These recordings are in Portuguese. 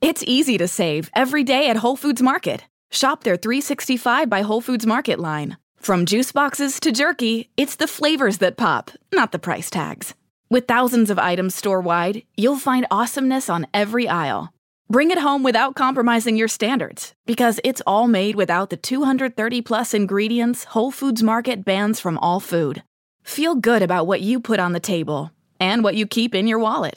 It's easy to save every day at Whole Foods Market. Shop their 365 by Whole Foods Market line. From juice boxes to jerky, it's the flavors that pop, not the price tags. With thousands of items store wide, you'll find awesomeness on every aisle. Bring it home without compromising your standards, because it's all made without the 230 plus ingredients Whole Foods Market bans from all food. Feel good about what you put on the table and what you keep in your wallet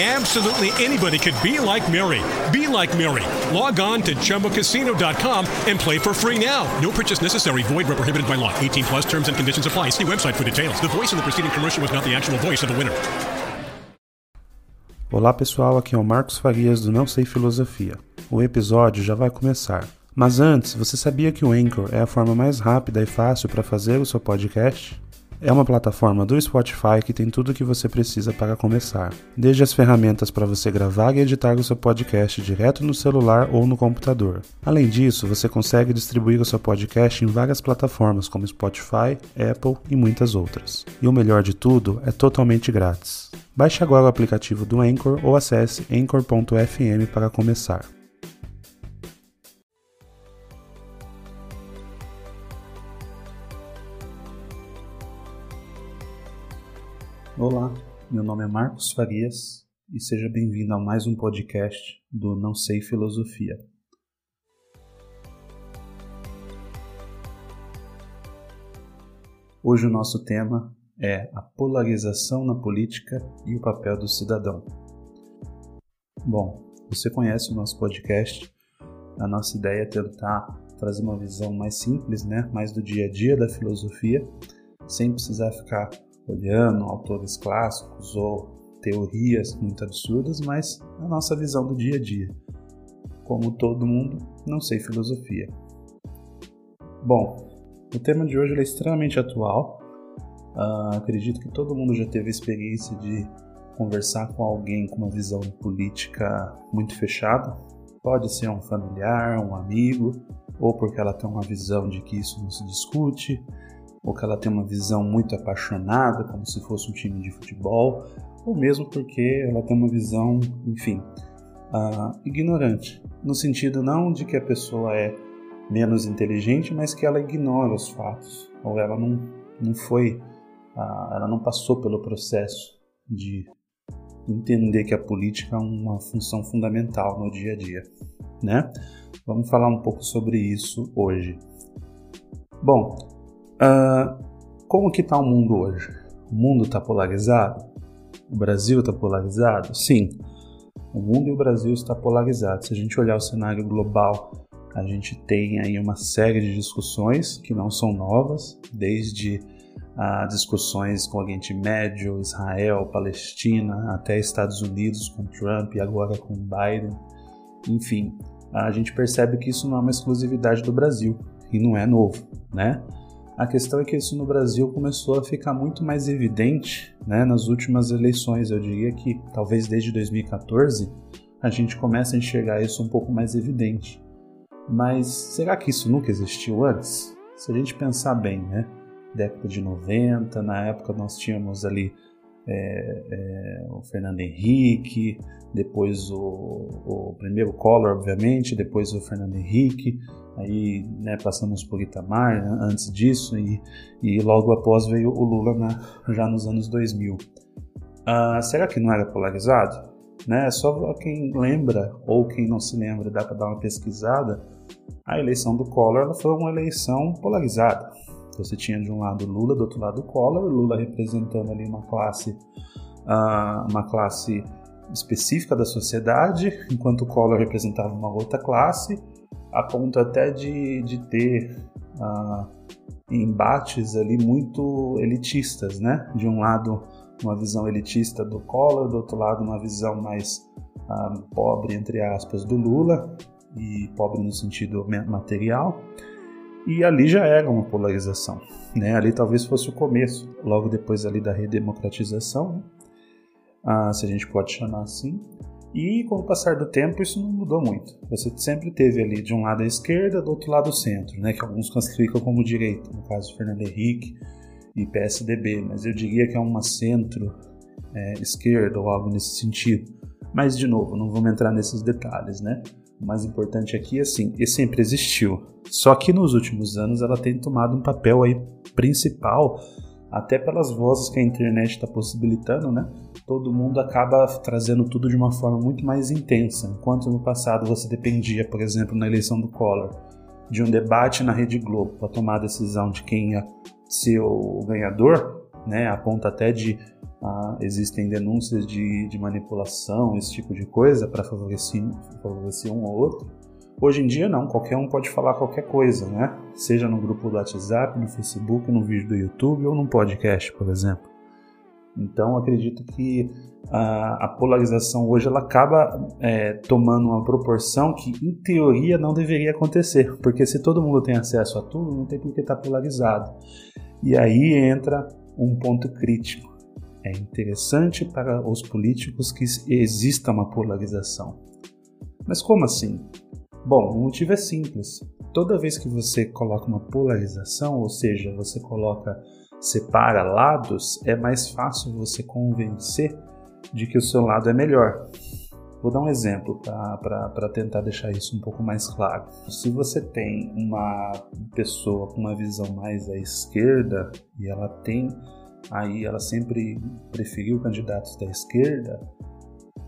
Absolutely anybody could be like Mary. Be like Mary. Log on to ChumboCasino.com and play for free now. No purchase necessary. Void where prohibited by law. 18 plus terms and conditions apply. See website for details. The voice in the preceding commercial was not the actual voice of the winner. Olá pessoal, aqui é o Marcos Farias do Não Sei Filosofia. O episódio já vai começar. Mas antes, você sabia que o Anchor é a forma mais rápida e fácil para fazer o seu podcast? É uma plataforma do Spotify que tem tudo o que você precisa para começar, desde as ferramentas para você gravar e editar o seu podcast direto no celular ou no computador. Além disso, você consegue distribuir o seu podcast em várias plataformas como Spotify, Apple e muitas outras. E o melhor de tudo, é totalmente grátis. Baixe agora o aplicativo do Anchor ou acesse anchor.fm para começar. Olá, meu nome é Marcos Farias e seja bem-vindo a mais um podcast do Não Sei Filosofia. Hoje o nosso tema é a polarização na política e o papel do cidadão. Bom, você conhece o nosso podcast. A nossa ideia é tentar trazer uma visão mais simples, né, mais do dia a dia da filosofia, sem precisar ficar olhando autores clássicos ou teorias muito absurdas, mas a nossa visão do dia a dia. Como todo mundo, não sei filosofia. Bom, o tema de hoje é extremamente atual. Uh, acredito que todo mundo já teve a experiência de conversar com alguém com uma visão política muito fechada. Pode ser um familiar, um amigo, ou porque ela tem uma visão de que isso não se discute, ou que ela tem uma visão muito apaixonada, como se fosse um time de futebol, ou mesmo porque ela tem uma visão, enfim, uh, ignorante, no sentido não de que a pessoa é menos inteligente, mas que ela ignora os fatos, ou ela não, não foi, uh, ela não passou pelo processo de entender que a política é uma função fundamental no dia a dia, né? Vamos falar um pouco sobre isso hoje. Bom, Uh, como que está o mundo hoje? O mundo está polarizado? O Brasil está polarizado? Sim, o mundo e o Brasil está polarizado. Se a gente olhar o cenário global, a gente tem aí uma série de discussões que não são novas, desde uh, discussões com o Oriente Médio, Israel, Palestina, até Estados Unidos com Trump e agora com Biden. Enfim, a gente percebe que isso não é uma exclusividade do Brasil e não é novo, né? A questão é que isso no Brasil começou a ficar muito mais evidente né, nas últimas eleições. Eu diria que talvez desde 2014 a gente começa a enxergar isso um pouco mais evidente. Mas será que isso nunca existiu antes? Se a gente pensar bem, né? Década de 90, na época nós tínhamos ali é, é, o Fernando Henrique, depois o, o, primeiro Collor, obviamente, depois o Fernando Henrique, aí né, passamos por Itamar antes disso e, e logo após veio o Lula na, já nos anos 2000. Ah, será que não era polarizado? Né? Só quem lembra ou quem não se lembra dá para dar uma pesquisada. A eleição do Collor foi uma eleição polarizada. Você tinha de um lado Lula, do outro lado Collor, Lula representando ali uma classe, uh, uma classe específica da sociedade, enquanto Collor representava uma outra classe, a ponto até de, de ter uh, embates ali muito elitistas, né? De um lado uma visão elitista do Collor, do outro lado uma visão mais uh, pobre entre aspas do Lula e pobre no sentido material. E ali já era uma polarização, né? Ali talvez fosse o começo, logo depois ali da redemocratização. Né? uh, se a gente pode chamar assim. E com o passar do tempo isso não mudou muito. Você sempre teve ali de um lado a esquerda, do outro lado o centro, né, que alguns classificam como direita, no caso Fernando Henrique e PSDB, mas eu diria que é uma centro é, esquerda ou algo nesse sentido. Mas de novo, não vamos entrar nesses detalhes, né? O mais importante aqui é assim, e sempre existiu. Só que nos últimos anos ela tem tomado um papel aí principal, até pelas vozes que a internet está possibilitando, né? Todo mundo acaba trazendo tudo de uma forma muito mais intensa. Enquanto no passado você dependia, por exemplo, na eleição do Collor, de um debate na Rede Globo para tomar a decisão de quem ia ser o ganhador, né? A ponto até de ah, existem denúncias de, de, manipulação, esse tipo de coisa, para favorecer, favorecer um ou outro. Hoje em dia, não, qualquer um pode falar qualquer coisa, né? Seja no grupo do WhatsApp, no Facebook, no vídeo do YouTube ou num podcast, por exemplo. Então, acredito que a, a polarização hoje ela acaba é, tomando uma proporção que, em teoria, não deveria acontecer, porque se todo mundo tem acesso a tudo, não tem por que estar tá polarizado. E aí entra um ponto crítico é interessante para os políticos que exista uma polarização. Mas como assim? Bom, o motivo é simples. Toda vez que você coloca uma polarização, ou seja, você coloca separa lados, é mais fácil você convencer de que o seu lado é melhor. Vou dar um exemplo para tentar deixar isso um pouco mais claro. Se você tem uma pessoa com uma visão mais à esquerda e ela tem aí ela sempre preferiu candidatos da esquerda,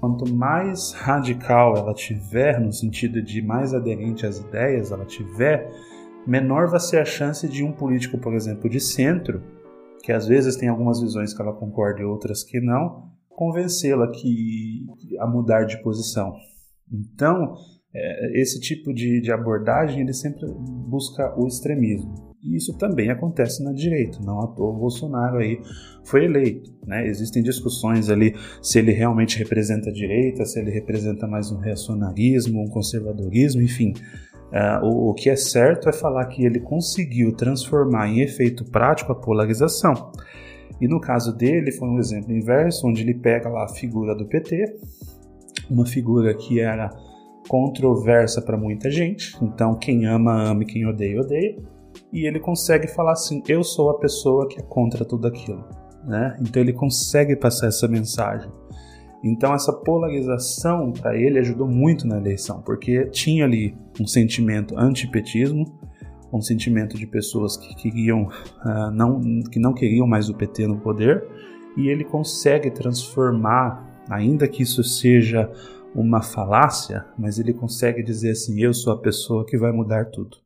quanto mais radical ela tiver, no sentido de mais aderente às ideias ela tiver, menor vai ser a chance de um político, por exemplo, de centro, que às vezes tem algumas visões que ela concorda e outras que não, convencê-la que a mudar de posição. Então, é, esse tipo de, de abordagem ele sempre busca o extremismo. E isso também acontece na direita, não à toa o Bolsonaro aí foi eleito. Né? Existem discussões ali se ele realmente representa a direita, se ele representa mais um reacionarismo, um conservadorismo, enfim. Uh, o, o, que é certo é falar que ele conseguiu transformar em efeito prático a polarização. E no caso dele foi um exemplo inverso, onde ele pega lá a figura do PT, uma figura que era controversa para muita gente, então quem ama, ama e quem odeia, odeia e ele consegue falar assim: eu sou a pessoa que é contra tudo aquilo. Né? Então ele consegue passar essa mensagem. Então essa polarização para ele ajudou muito na eleição, porque tinha ali um sentimento antipetismo, um sentimento de pessoas que queriam uh, não que não queriam mais o PT no poder, e ele consegue transformar, ainda que isso seja uma falácia, mas ele consegue dizer assim: eu sou a pessoa que vai mudar tudo.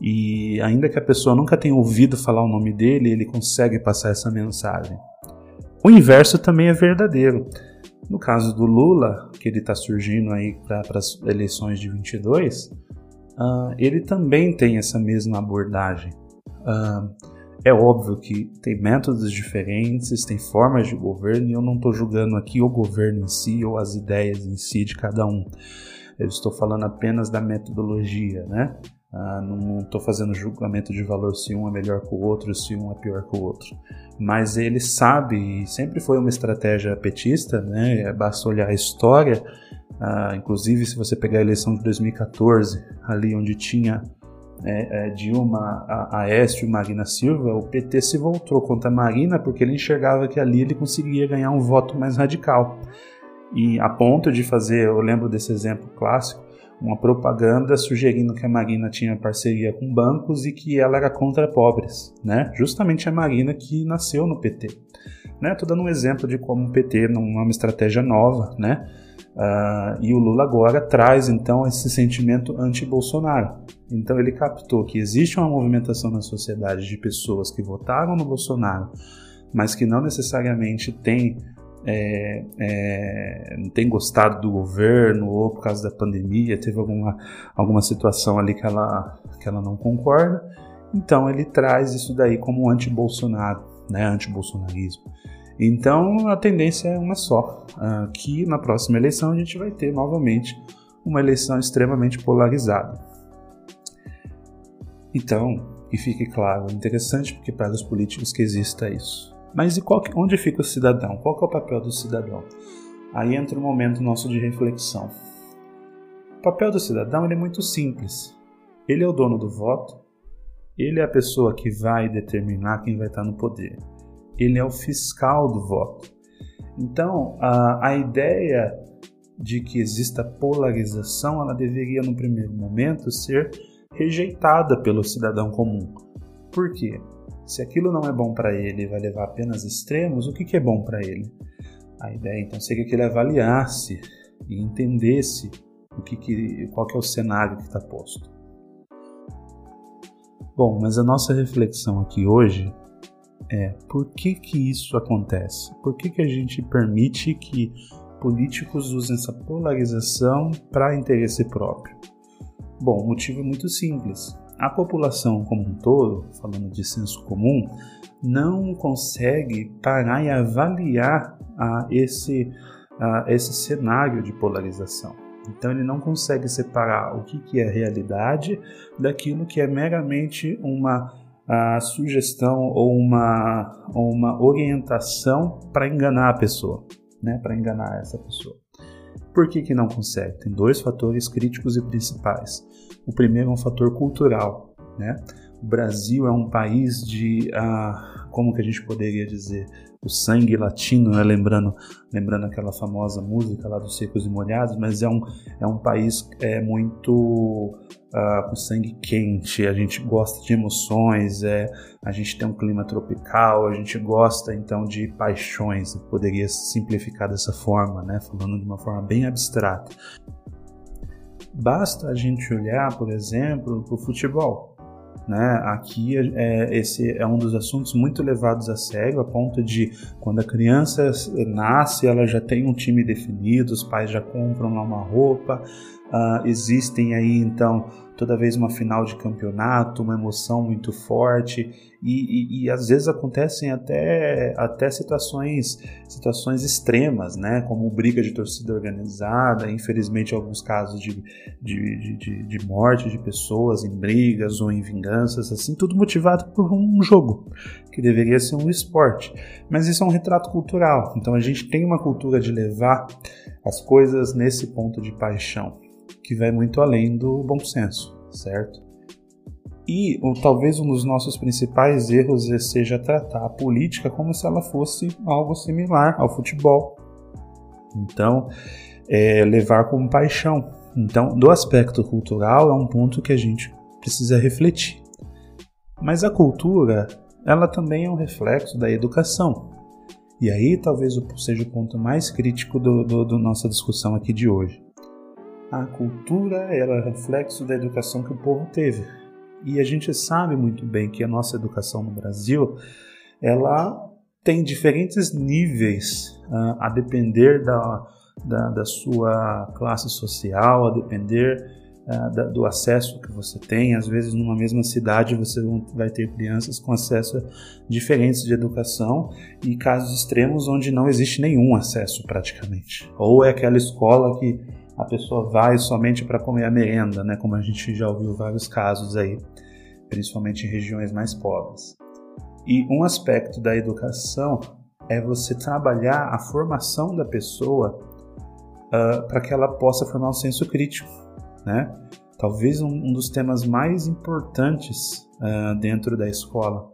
E ainda que a pessoa nunca tenha ouvido falar o nome dele, ele consegue passar essa mensagem. O inverso também é verdadeiro. No caso do Lula, que ele está surgindo aí para as eleições de 22, uh, ah, ele também tem essa mesma abordagem. Uh, é óbvio que tem métodos diferentes, tem formas de governo, e eu não estou julgando aqui o governo em si ou as ideias em si de cada um. Eu estou falando apenas da metodologia, né? Ah, não estou fazendo julgamento de valor se um é melhor que o outro, se um é pior que o outro. Mas ele sabe, e sempre foi uma estratégia petista, né? basta olhar a história. Ah, inclusive, se você pegar a eleição de 2014, ali onde tinha é, é, Dilma, Aécio e Marina Silva, o PT se voltou contra a Marina porque ele enxergava que ali ele conseguia ganhar um voto mais radical. E a ponto de fazer, eu lembro desse exemplo clássico, uma propaganda sugerindo que a Marina tinha parceria com bancos e que ela era contra pobres, né? Justamente a Marina que nasceu no PT. Né? Dando um exemplo de como o PT não é uma estratégia nova, né? Uh, e o Lula agora traz então esse sentimento anti-Bolsonaro. Então ele captou que existe uma movimentação na sociedade de pessoas que votaram no Bolsonaro, mas que não necessariamente têm é, é, não tem gostado do governo ou por causa da pandemia, teve alguma, alguma situação ali que ela, que ela não concorda. Então ele traz isso daí como anti-Bolsonaro, né, anti-bolsonarismo. Então a tendência é uma só, uh, que na próxima eleição a gente vai ter novamente uma eleição extremamente polarizada. Então, que fique claro, é interessante porque para os políticos que exista isso. Mas e qual, onde fica o cidadão? Qual é o papel do cidadão? Aí entra o momento nosso de reflexão. O papel do cidadão é muito simples. Ele é o dono do voto, ele é a pessoa que vai determinar quem vai estar no poder. Ele é o fiscal do voto. Então, a, a ideia de que exista polarização, ela deveria, no primeiro momento, ser rejeitada pelo cidadão comum. Por quê? Se aquilo não é bom para ele e vai levar apenas extremos, o que, que é bom para ele? A ideia então seria que ele avaliasse e entendesse o que, que qual que é o cenário que está posto. Bom, mas a nossa reflexão aqui hoje é por que que isso acontece? Por que que a gente permite que políticos usem essa polarização para interesse próprio? Bom, o motivo é muito simples. A população como um todo, falando de senso comum, não consegue parar e avaliar a esse, a esse cenário de polarização. Então ele não consegue separar o que, que é realidade daquilo que é meramente uma a sugestão ou uma, uma orientação para enganar a pessoa, né? para enganar essa pessoa. Por que, que não consegue? Tem dois fatores críticos e principais. O primeiro é um fator cultural. Né? O Brasil é um país de, ah, como que a gente poderia dizer, o sangue latino, né? lembrando, lembrando aquela famosa música lá dos secos e molhados, mas é um, é um país é, muito uh, com sangue quente, a gente gosta de emoções, é, a gente tem um clima tropical, a gente gosta então de paixões, poderia simplificar dessa forma, né? falando de uma forma bem abstrata. Basta a gente olhar, por exemplo, para o futebol. Né? Aqui é, esse é um dos assuntos muito levados a sério, a ponto de quando a criança nasce, ela já tem um time definido, os pais já compram lá uma roupa, uh, existem aí então toda vez uma final de campeonato, uma emoção muito forte e, e, e, às vezes acontecem até, até situações, situações extremas, né? como briga de torcida organizada, infelizmente alguns casos de, de, de, de morte de pessoas em brigas ou em vinganças, assim, tudo motivado por um jogo, que deveria ser um esporte. Mas isso é um retrato cultural, então a gente tem uma cultura de levar as coisas nesse ponto de paixão que vai muito além do bom senso, certo? E ou, talvez um dos nossos principais erros seja tratar a política como se ela fosse algo similar ao futebol. Então, é, levar como paixão. Então, do aspecto cultural, é um ponto que a gente precisa refletir. Mas a cultura, ela também é um reflexo da educação. E aí talvez seja o ponto mais crítico do, do, do nossa discussão aqui de hoje. A cultura era é reflexo da educação que o povo teve. E a gente sabe muito bem que a nossa educação no Brasil, ela tem diferentes níveis uh, a depender da, da, da, sua classe social, a depender uh, da, do acesso que você tem. Às vezes, numa mesma cidade, você vai ter crianças com acesso diferentes de educação e casos extremos onde não existe nenhum acesso praticamente. Ou é aquela escola que a pessoa vai somente para comer a merenda, né? Como a gente já ouviu vários casos aí, principalmente em regiões mais pobres. E um aspecto da educação é você trabalhar a formação da pessoa uh, para que ela possa formar um senso crítico, né? Talvez um, um dos temas mais importantes uh, dentro da escola,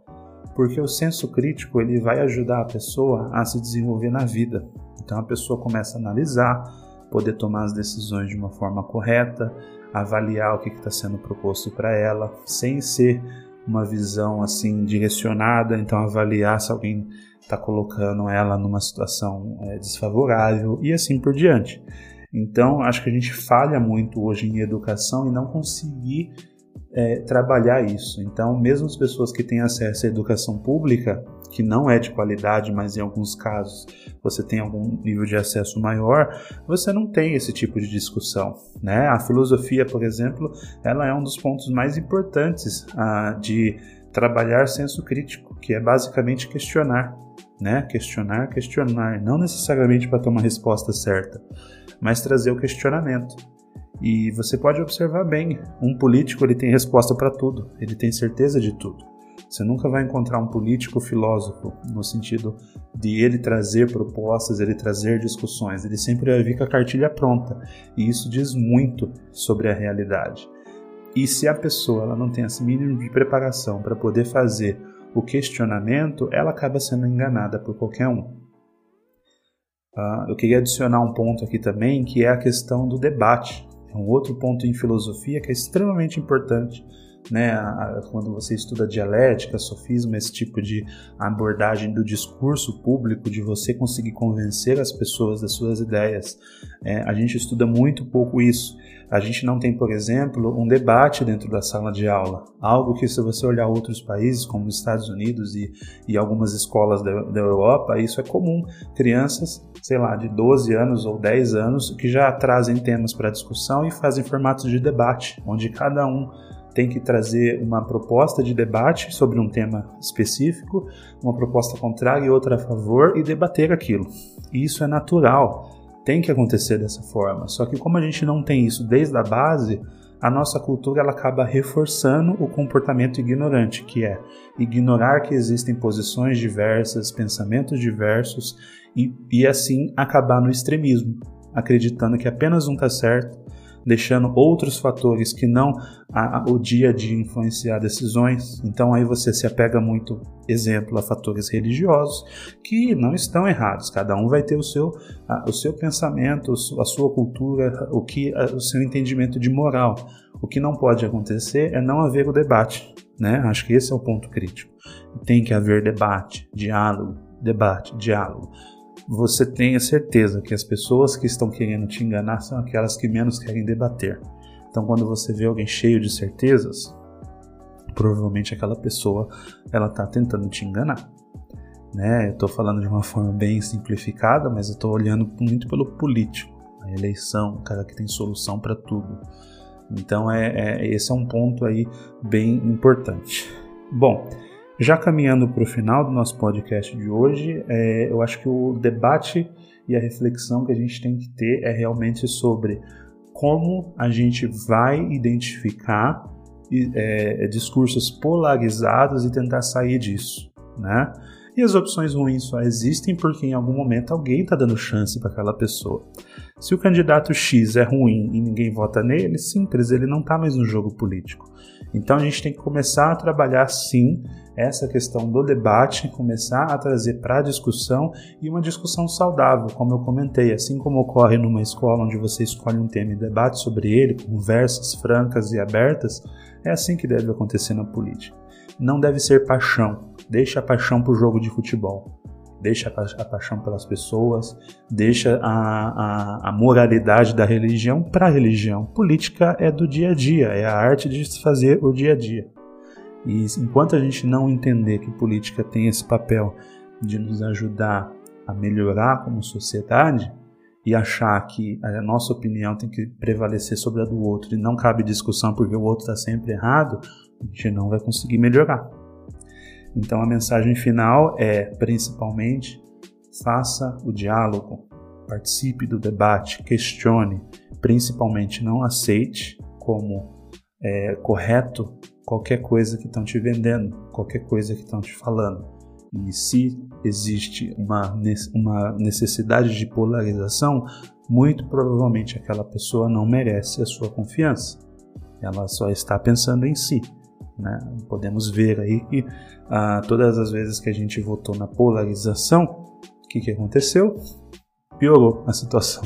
porque o senso crítico ele vai ajudar a pessoa a se desenvolver na vida. Então a pessoa começa a analisar, poder tomar as decisões de uma forma correta, avaliar o que está sendo proposto para ela, sem ser uma visão assim direcionada, então avaliar se alguém está colocando ela numa situação é, desfavorável e assim por diante. Então, acho que a gente falha muito hoje em educação e não conseguir é, trabalhar isso. Então, mesmo as pessoas que têm acesso à educação pública, que não é de qualidade, mas em alguns casos você tem algum nível de acesso maior, você não tem esse tipo de discussão. Né? A filosofia, por exemplo, ela é um dos pontos mais importantes ah, de trabalhar senso crítico, que é basicamente questionar. Né? Questionar, questionar, não necessariamente para ter uma resposta certa, mas trazer o questionamento. E você pode observar bem, um político ele tem resposta para tudo, ele tem certeza de tudo. Você nunca vai encontrar um político filósofo no sentido de ele trazer propostas, ele trazer discussões. Ele sempre vai vir com a cartilha pronta. E isso diz muito sobre a realidade. E se a pessoa ela não tem esse mínimo de preparação para poder fazer o questionamento, ela acaba sendo enganada por qualquer um. Uh, eu queria adicionar um ponto aqui também, que é a questão do debate. É um outro ponto em filosofia que é extremamente importante né, a, quando você estuda dialética, sofisma, esse tipo de abordagem do discurso público, de você conseguir convencer as pessoas das suas ideias, é, a gente estuda muito pouco isso. A gente não tem, por exemplo, um debate dentro da sala de aula, algo que se você olhar outros países, como os Estados Unidos e, e algumas escolas da, da Europa, isso é comum. Crianças, sei lá, de 12 anos ou 10 anos, que já trazem temas para discussão e fazem formatos de debate, onde cada um tem que trazer uma proposta de debate sobre um tema específico, uma proposta contrária e outra a favor e debater aquilo. E isso é natural, tem que acontecer dessa forma. Só que como a gente não tem isso desde a base, a nossa cultura ela acaba reforçando o comportamento ignorante, que é ignorar que existem posições diversas, pensamentos diversos e, e assim acabar no extremismo, acreditando que apenas um está certo deixando outros fatores que não a, a, o dia a dia influenciar decisões. Então aí você se apega muito, exemplo, a fatores religiosos que não estão errados. Cada um vai ter o seu, a, o seu pensamento, a sua cultura, o que o seu entendimento de moral. O que não pode acontecer é não haver o debate, né? Acho que esse é o ponto crítico. Tem que haver debate, diálogo, debate, diálogo você tenha certeza que as pessoas que estão querendo te enganar são aquelas que menos querem debater. Então, quando você vê alguém cheio de certezas, provavelmente aquela pessoa ela está tentando te enganar. Né? Eu estou falando de uma forma bem simplificada, mas eu estou olhando muito pelo político, a eleição, o cara que tem solução para tudo. Então, é, é, esse é um ponto aí bem importante. Bom, já caminhando para o final do nosso podcast de hoje, é, eu acho que o debate e a reflexão que a gente tem que ter é realmente sobre como a gente vai identificar é, discursos polarizados e tentar sair disso, né? E as opções ruins só existem porque em algum momento alguém está dando chance para aquela pessoa. Se o candidato X é ruim e ninguém vota nele, simples, ele não está mais no jogo político. Então a gente tem que começar a trabalhar sim essa questão do debate, começar a trazer para a discussão e uma discussão saudável, como eu comentei, assim como ocorre numa escola onde você escolhe um tema e debate sobre ele, conversas francas e abertas, é assim que deve acontecer na política. Não deve ser paixão, deixa a paixão para o jogo de futebol deixa a paixão pelas pessoas, deixa a, a, a moralidade da religião para a religião. Política é do dia a dia, é a arte de se fazer o dia a dia. E enquanto a gente não entender que política tem esse papel de nos ajudar a melhorar como sociedade e achar que a nossa opinião tem que prevalecer sobre a do outro e não cabe discussão porque o outro está sempre errado, a gente não vai conseguir melhorar. Então a mensagem final é, principalmente, faça o diálogo, participe do debate, questione, principalmente não aceite como é, correto qualquer coisa que estão te vendendo, qualquer coisa que estão te falando. E se existe uma, uma necessidade de polarização, muito provavelmente aquela pessoa não merece a sua confiança. Ela só está pensando em si. Né? Podemos ver aí que ah, todas as vezes que a gente votou na polarização, o que, que aconteceu? Piorou a situação.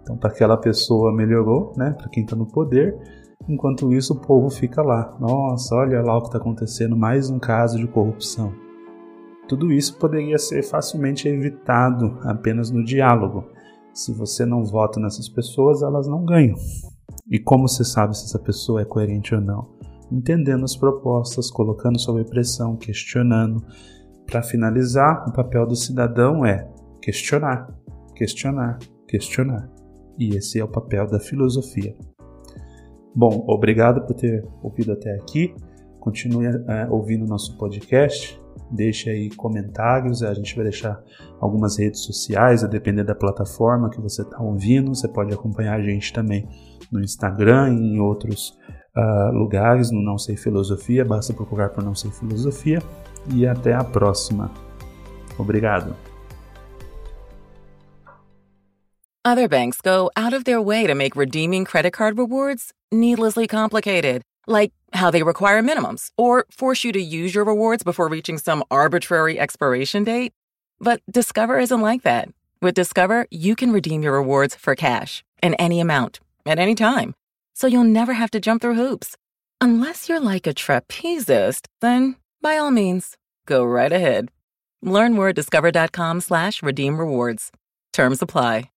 Então, para aquela pessoa melhorou, né? para quem está no poder, enquanto isso o povo fica lá. Nossa, olha lá o que está acontecendo, mais um caso de corrupção. Tudo isso poderia ser facilmente evitado apenas no diálogo. Se você não vota nessas pessoas, elas não ganham. E como você sabe se essa pessoa é coerente ou não? entendendo as propostas, colocando sob pressão, questionando. Para finalizar, o papel do cidadão é questionar, questionar, questionar. E esse é o papel da filosofia. Bom, obrigado por ter ouvido até aqui. Continue é, ouvindo nosso podcast. Deixe aí comentários. A gente vai deixar algumas redes sociais, a depender da plataforma que você está ouvindo. Você pode acompanhar a gente também no Instagram e em outros uh, lugares no Não Sei Filosofia, basta procurar por Não Sei Filosofia e até a próxima. Obrigado. Other banks go out of their way to make redeeming credit card rewards needlessly complicated, like how they require minimums or force you to use your rewards before reaching some arbitrary expiration date. But Discover isn't like that. With Discover, you can redeem your rewards for cash in any amount at any time, so you'll never have to jump through hoops. Unless you're like a trapezist, then by all means, go right ahead. Learn more at discover.com slash redeem rewards. Terms apply.